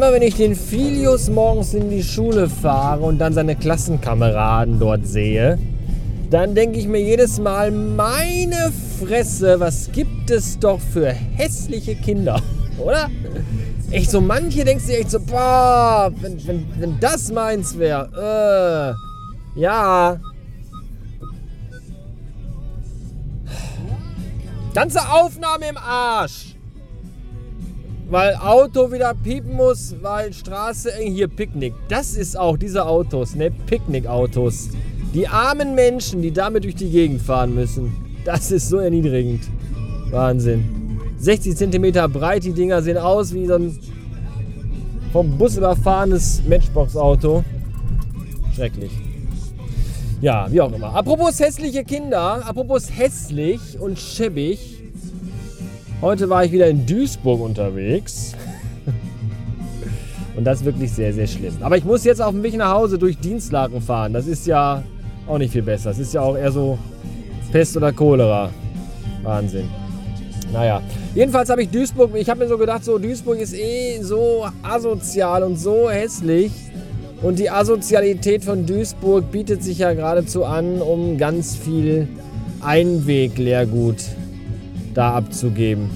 wenn ich den Filius morgens in die Schule fahre und dann seine Klassenkameraden dort sehe, dann denke ich mir jedes Mal, meine Fresse, was gibt es doch für hässliche Kinder, oder? Echt so, manche denkst du echt so, boah, wenn, wenn, wenn das meins wäre, äh, ja. Ganze Aufnahme im Arsch. Weil Auto wieder piepen muss, weil Straße eng. Hier Picknick. Das ist auch diese Autos, ne? Picknickautos. Die armen Menschen, die damit durch die Gegend fahren müssen. Das ist so erniedrigend. Wahnsinn. 60 cm breit, die Dinger sehen aus wie so ein vom Bus überfahrenes Matchbox-Auto. Schrecklich. Ja, wie auch immer. Apropos hässliche Kinder, apropos hässlich und schäbig. Heute war ich wieder in Duisburg unterwegs. Und das ist wirklich sehr, sehr schlimm. Aber ich muss jetzt auf dem Weg nach Hause durch Dienstlaken fahren. Das ist ja auch nicht viel besser. Das ist ja auch eher so Pest oder Cholera. Wahnsinn. Naja, jedenfalls habe ich Duisburg, ich habe mir so gedacht, so Duisburg ist eh so asozial und so hässlich. Und die Asozialität von Duisburg bietet sich ja geradezu an, um ganz viel Einwegleergut da abzugeben.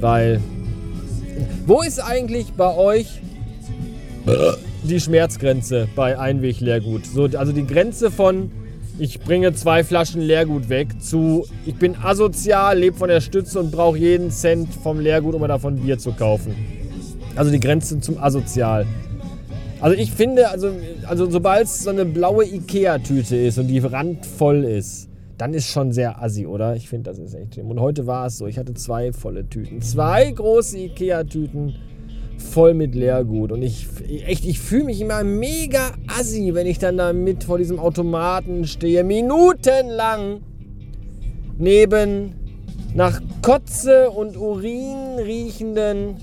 Weil, wo ist eigentlich bei euch die Schmerzgrenze bei Einwegleergut? So, also die Grenze von ich bringe zwei Flaschen Leergut weg zu ich bin asozial, lebe von der Stütze und brauche jeden Cent vom Leergut, um mir davon Bier zu kaufen. Also die Grenze zum asozial. Also ich finde, also, also sobald es so eine blaue Ikea-Tüte ist und die randvoll ist, dann ist schon sehr assi, oder? Ich finde, das ist echt schlimm. Und heute war es so, ich hatte zwei volle Tüten. Zwei große Ikea-Tüten voll mit Leergut. Und ich, echt, ich fühle mich immer mega assi, wenn ich dann da mit vor diesem Automaten stehe, minutenlang neben nach Kotze und Urin riechenden,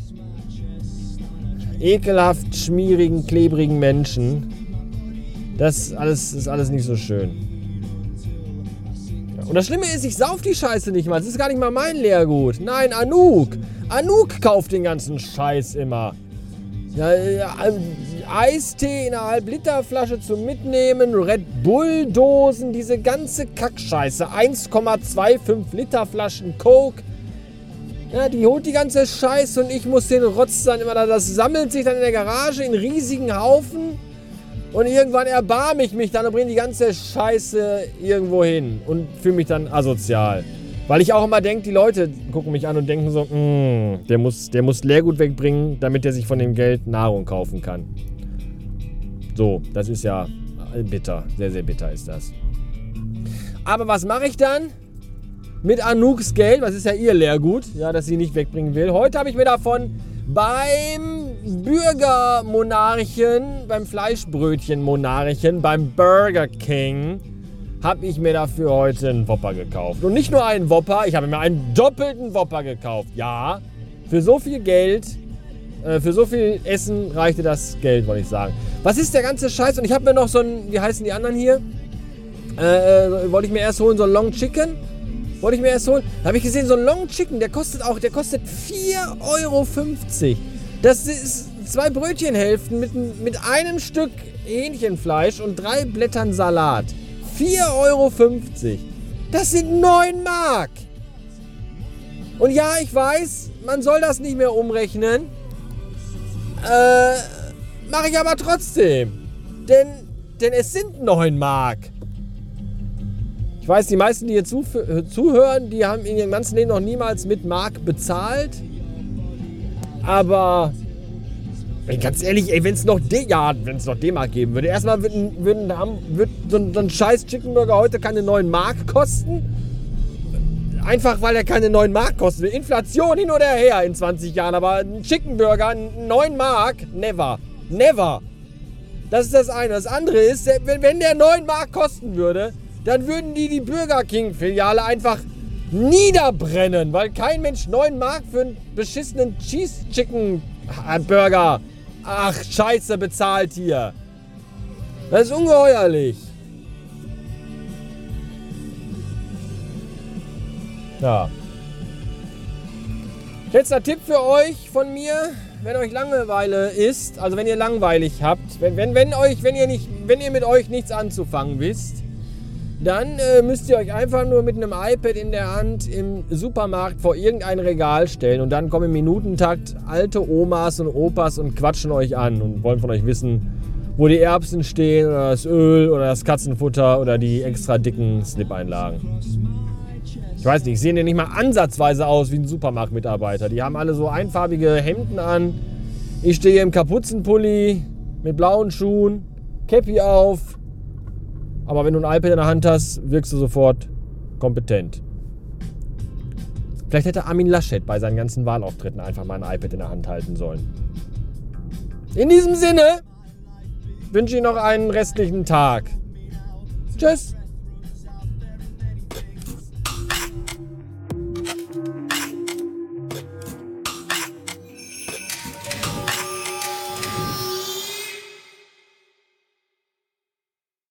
ekelhaft schmierigen, klebrigen Menschen. Das alles, ist alles nicht so schön. Und das Schlimme ist, ich sauf die Scheiße nicht mal. Das ist gar nicht mal mein Leergut. Nein, Anouk. Anouk kauft den ganzen Scheiß immer. Ja, ja, Eistee in einer Halb-Liter-Flasche zum Mitnehmen, Red Bull-Dosen, diese ganze Kackscheiße. 1,25 Liter Flaschen Coke. Ja, die holt die ganze Scheiße und ich muss den Rotz dann immer da. Das sammelt sich dann in der Garage in riesigen Haufen. Und irgendwann erbarme ich mich dann und bringe die ganze Scheiße irgendwo hin und fühle mich dann asozial. Weil ich auch immer denke, die Leute gucken mich an und denken so, mm, der, muss, der muss Leergut wegbringen, damit er sich von dem Geld Nahrung kaufen kann. So, das ist ja bitter. Sehr, sehr bitter ist das. Aber was mache ich dann? Mit Anouks Geld, was ist ja ihr Leergut, ja, das sie nicht wegbringen will. Heute habe ich mir davon beim Bürgermonarchen, beim Fleischbrötchenmonarchen, beim Burger King habe ich mir dafür heute einen Whopper gekauft. Und nicht nur einen Whopper, ich habe mir einen doppelten Whopper gekauft. Ja, für so viel Geld, äh, für so viel Essen reichte das Geld, wollte ich sagen. Was ist der ganze Scheiß? Und ich habe mir noch so ein, wie heißen die anderen hier? Äh, äh, wollte ich mir erst holen, so ein Long Chicken. Wollte ich mir erst holen. Da habe ich gesehen, so ein Long Chicken, der kostet auch, der kostet 4,50 Euro. Das ist zwei Brötchenhälften mit, mit einem Stück Hähnchenfleisch und drei Blättern Salat. 4,50 Euro. Das sind 9 Mark. Und ja, ich weiß, man soll das nicht mehr umrechnen. Äh, mache ich aber trotzdem. Denn, denn es sind 9 Mark. Ich weiß, die meisten, die hier zuhören, die haben in ihrem ganzen Leben noch niemals mit Mark bezahlt. Aber Ganz ehrlich, ey, wenn es noch D, ja, wenn es noch D-Mark geben würde. Erstmal würden, würden, wird so, ein, so ein scheiß Chicken Burger heute keine 9 Mark kosten. Einfach weil er keine 9 Mark kostet. Inflation hin oder her in 20 Jahren. Aber ein Chicken Burger, 9 Mark, never. Never. Das ist das eine. Das andere ist, wenn, der 9 Mark kosten würde, dann würden die die Burger King Filiale einfach niederbrennen, weil kein Mensch 9 Mark für einen beschissenen Cheese Chicken Burger Ach, scheiße, bezahlt hier. Das ist ungeheuerlich. Ja. Letzter Tipp für euch von mir. wenn euch Langeweile ist, also wenn ihr langweilig habt, wenn, wenn, wenn, euch, wenn, ihr, nicht, wenn ihr mit euch nichts anzufangen wisst, dann äh, müsst ihr euch einfach nur mit einem iPad in der Hand im Supermarkt vor irgendein Regal stellen und dann kommen im Minutentakt alte Omas und Opas und quatschen euch an und wollen von euch wissen, wo die Erbsen stehen oder das Öl oder das Katzenfutter oder die extra dicken Slip-Einlagen. Ich weiß nicht, sehen ja nicht mal ansatzweise aus wie ein Supermarktmitarbeiter. Die haben alle so einfarbige Hemden an. Ich stehe im Kapuzenpulli mit blauen Schuhen, Cappy auf. Aber wenn du ein iPad in der Hand hast, wirkst du sofort kompetent. Vielleicht hätte Armin Laschet bei seinen ganzen Wahlauftritten einfach mal ein iPad in der Hand halten sollen. In diesem Sinne wünsche ich noch einen restlichen Tag. Tschüss.